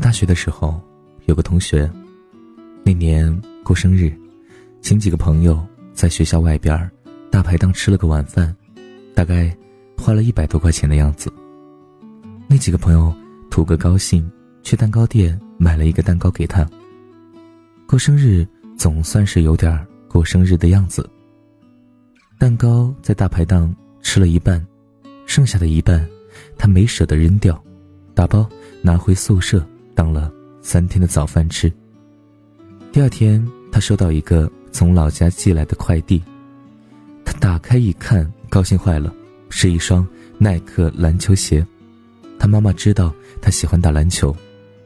大学的时候，有个同学，那年过生日，请几个朋友在学校外边大排档吃了个晚饭，大概花了一百多块钱的样子。那几个朋友图个高兴，去蛋糕店买了一个蛋糕给他。过生日总算是有点过生日的样子。蛋糕在大排档吃了一半，剩下的一半，他没舍得扔掉，打包拿回宿舍。当了三天的早饭吃。第二天，他收到一个从老家寄来的快递，他打开一看，高兴坏了，是一双耐克篮球鞋。他妈妈知道他喜欢打篮球，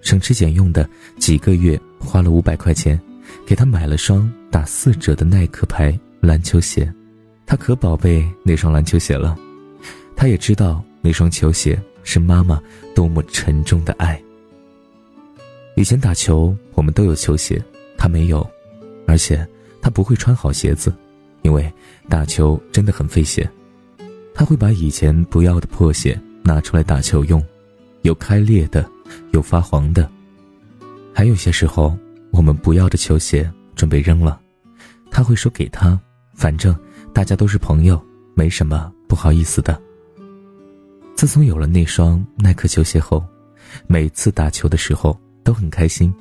省吃俭用的几个月花了五百块钱，给他买了双打四折的耐克牌篮球鞋。他可宝贝那双篮球鞋了，他也知道那双球鞋是妈妈多么沉重的爱。以前打球，我们都有球鞋，他没有，而且他不会穿好鞋子，因为打球真的很费鞋。他会把以前不要的破鞋拿出来打球用，有开裂的，有发黄的，还有些时候我们不要的球鞋准备扔了，他会说给他，反正大家都是朋友，没什么不好意思的。自从有了那双耐克球鞋后，每次打球的时候。都很开心，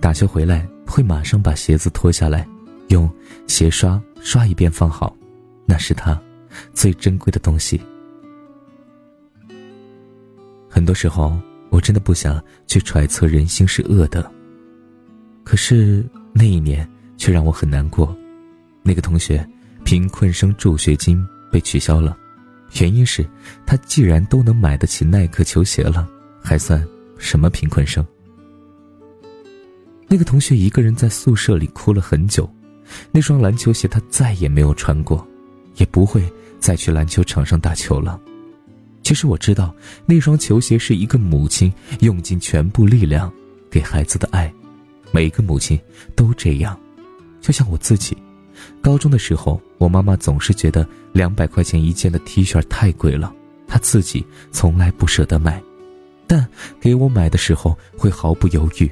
打球回来会马上把鞋子脱下来，用鞋刷刷一遍放好，那是他最珍贵的东西。很多时候，我真的不想去揣测人心是恶的，可是那一年却让我很难过。那个同学贫困生助学金被取消了，原因是他既然都能买得起耐克球鞋了，还算什么贫困生？那个同学一个人在宿舍里哭了很久，那双篮球鞋他再也没有穿过，也不会再去篮球场上打球了。其实我知道，那双球鞋是一个母亲用尽全部力量给孩子的爱，每一个母亲都这样。就像我自己，高中的时候，我妈妈总是觉得两百块钱一件的 T 恤太贵了，她自己从来不舍得买，但给我买的时候会毫不犹豫。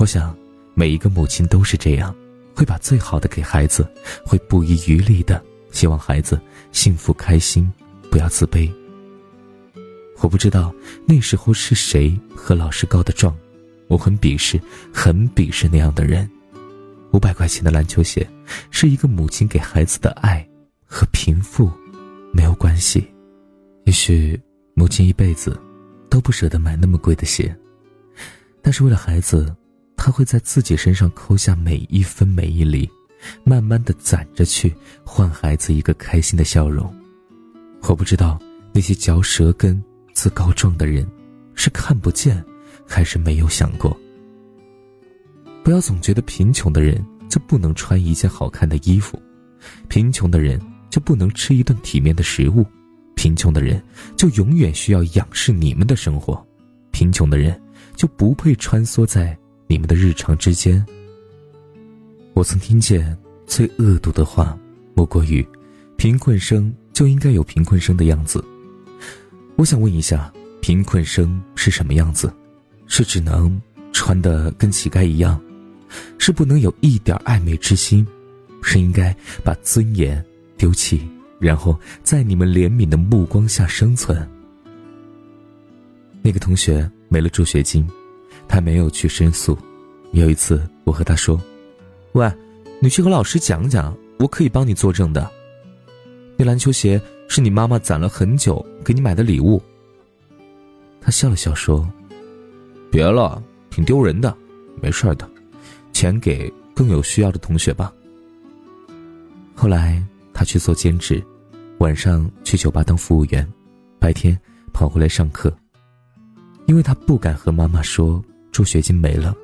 我想，每一个母亲都是这样，会把最好的给孩子，会不遗余力的希望孩子幸福开心，不要自卑。我不知道那时候是谁和老师告的状，我很鄙视，很鄙视那样的人。五百块钱的篮球鞋，是一个母亲给孩子的爱，和贫富没有关系。也许母亲一辈子都不舍得买那么贵的鞋，但是为了孩子。他会在自己身上抠下每一分每一厘，慢慢的攒着去换孩子一个开心的笑容。我不知道那些嚼舌根、自告状的人，是看不见，还是没有想过。不要总觉得贫穷的人就不能穿一件好看的衣服，贫穷的人就不能吃一顿体面的食物，贫穷的人就永远需要仰视你们的生活，贫穷的人就不配穿梭在。你们的日常之间，我曾听见最恶毒的话，莫过于“贫困生就应该有贫困生的样子”。我想问一下，贫困生是什么样子？是只能穿的跟乞丐一样？是不能有一点暧昧之心？是应该把尊严丢弃，然后在你们怜悯的目光下生存？那个同学没了助学金。他没有去申诉。有一次，我和他说：“喂，你去和老师讲讲，我可以帮你作证的。那篮球鞋是你妈妈攒了很久给你买的礼物。”他笑了笑说：“别了，挺丢人的，没事的，钱给更有需要的同学吧。”后来他去做兼职，晚上去酒吧当服务员，白天跑回来上课，因为他不敢和妈妈说。助学金没了，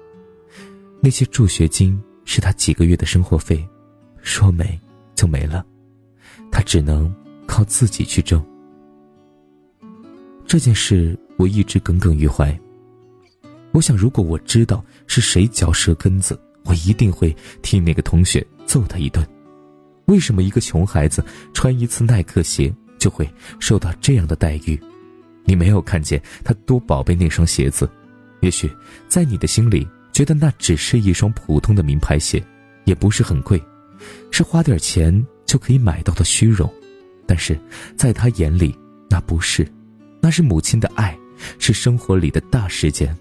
那些助学金是他几个月的生活费，说没就没了，他只能靠自己去挣。这件事我一直耿耿于怀。我想，如果我知道是谁嚼舌根子，我一定会替那个同学揍他一顿。为什么一个穷孩子穿一次耐克鞋就会受到这样的待遇？你没有看见他多宝贝那双鞋子？也许在你的心里，觉得那只是一双普通的名牌鞋，也不是很贵，是花点钱就可以买到的虚荣。但是，在他眼里，那不是，那是母亲的爱，是生活里的大事件，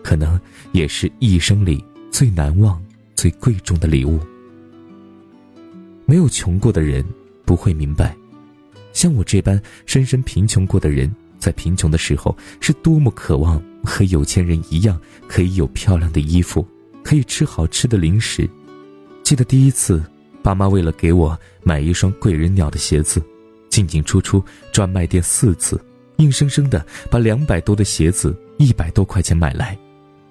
可能也是一生里最难忘、最贵重的礼物。没有穷过的人不会明白，像我这般深深贫穷过的人，在贫穷的时候是多么渴望和有钱人一样，可以有漂亮的衣服，可以吃好吃的零食。记得第一次，爸妈为了给我买一双贵人鸟的鞋子。进进出出专卖店四次，硬生生的把两百多的鞋子一百多块钱买来。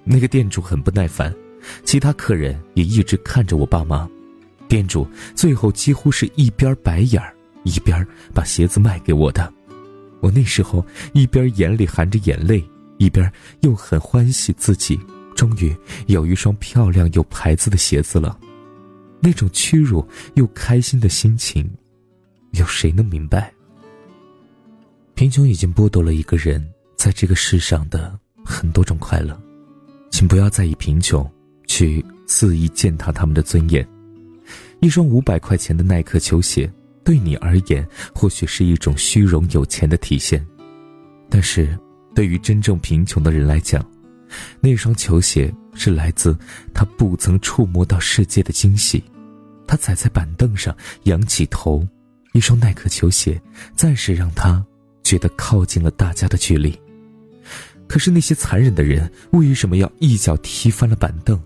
那个店主很不耐烦，其他客人也一直看着我爸妈。店主最后几乎是一边白眼儿，一边把鞋子卖给我的。我那时候一边眼里含着眼泪，一边又很欢喜自己终于有一双漂亮有牌子的鞋子了。那种屈辱又开心的心情。有谁能明白？贫穷已经剥夺了一个人在这个世上的很多种快乐，请不要再以贫穷去肆意践踏他们的尊严。一双五百块钱的耐克球鞋，对你而言或许是一种虚荣有钱的体现，但是对于真正贫穷的人来讲，那双球鞋是来自他不曾触摸到世界的惊喜。他踩在板凳上，仰起头。一双耐克球鞋，暂时让他觉得靠近了大家的距离。可是那些残忍的人为什么要一脚踢翻了板凳？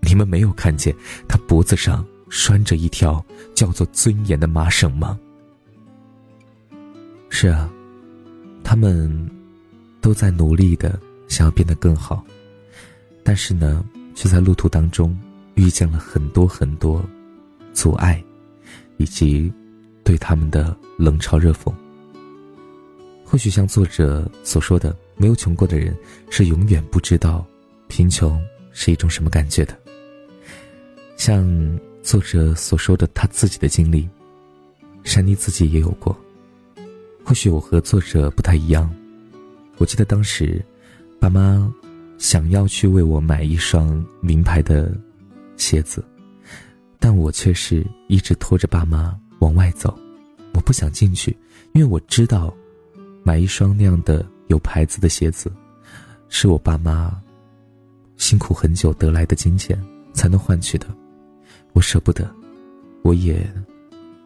你们没有看见他脖子上拴着一条叫做尊严的麻绳吗？是啊，他们都在努力的想要变得更好，但是呢，却在路途当中遇见了很多很多阻碍，以及。对他们的冷嘲热讽。或许像作者所说的，没有穷过的人是永远不知道贫穷是一种什么感觉的。像作者所说的他自己的经历，珊妮自己也有过。或许我和作者不太一样，我记得当时，爸妈想要去为我买一双名牌的鞋子，但我却是一直拖着爸妈。往外走，我不想进去，因为我知道，买一双那样的有牌子的鞋子，是我爸妈辛苦很久得来的金钱才能换取的，我舍不得，我也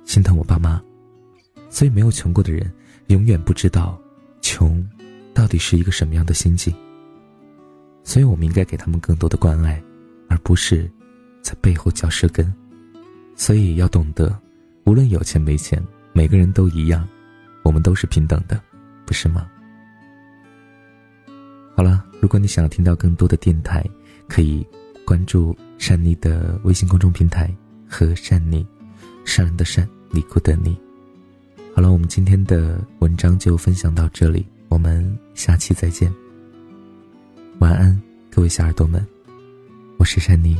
心疼我爸妈，所以没有穷过的人永远不知道穷到底是一个什么样的心境，所以我们应该给他们更多的关爱，而不是在背后嚼舌根，所以要懂得。无论有钱没钱，每个人都一样，我们都是平等的，不是吗？好了，如果你想要听到更多的电台，可以关注善妮的微信公众平台和善妮，善良的善，你哭的你。好了，我们今天的文章就分享到这里，我们下期再见。晚安，各位小耳朵们，我是善妮。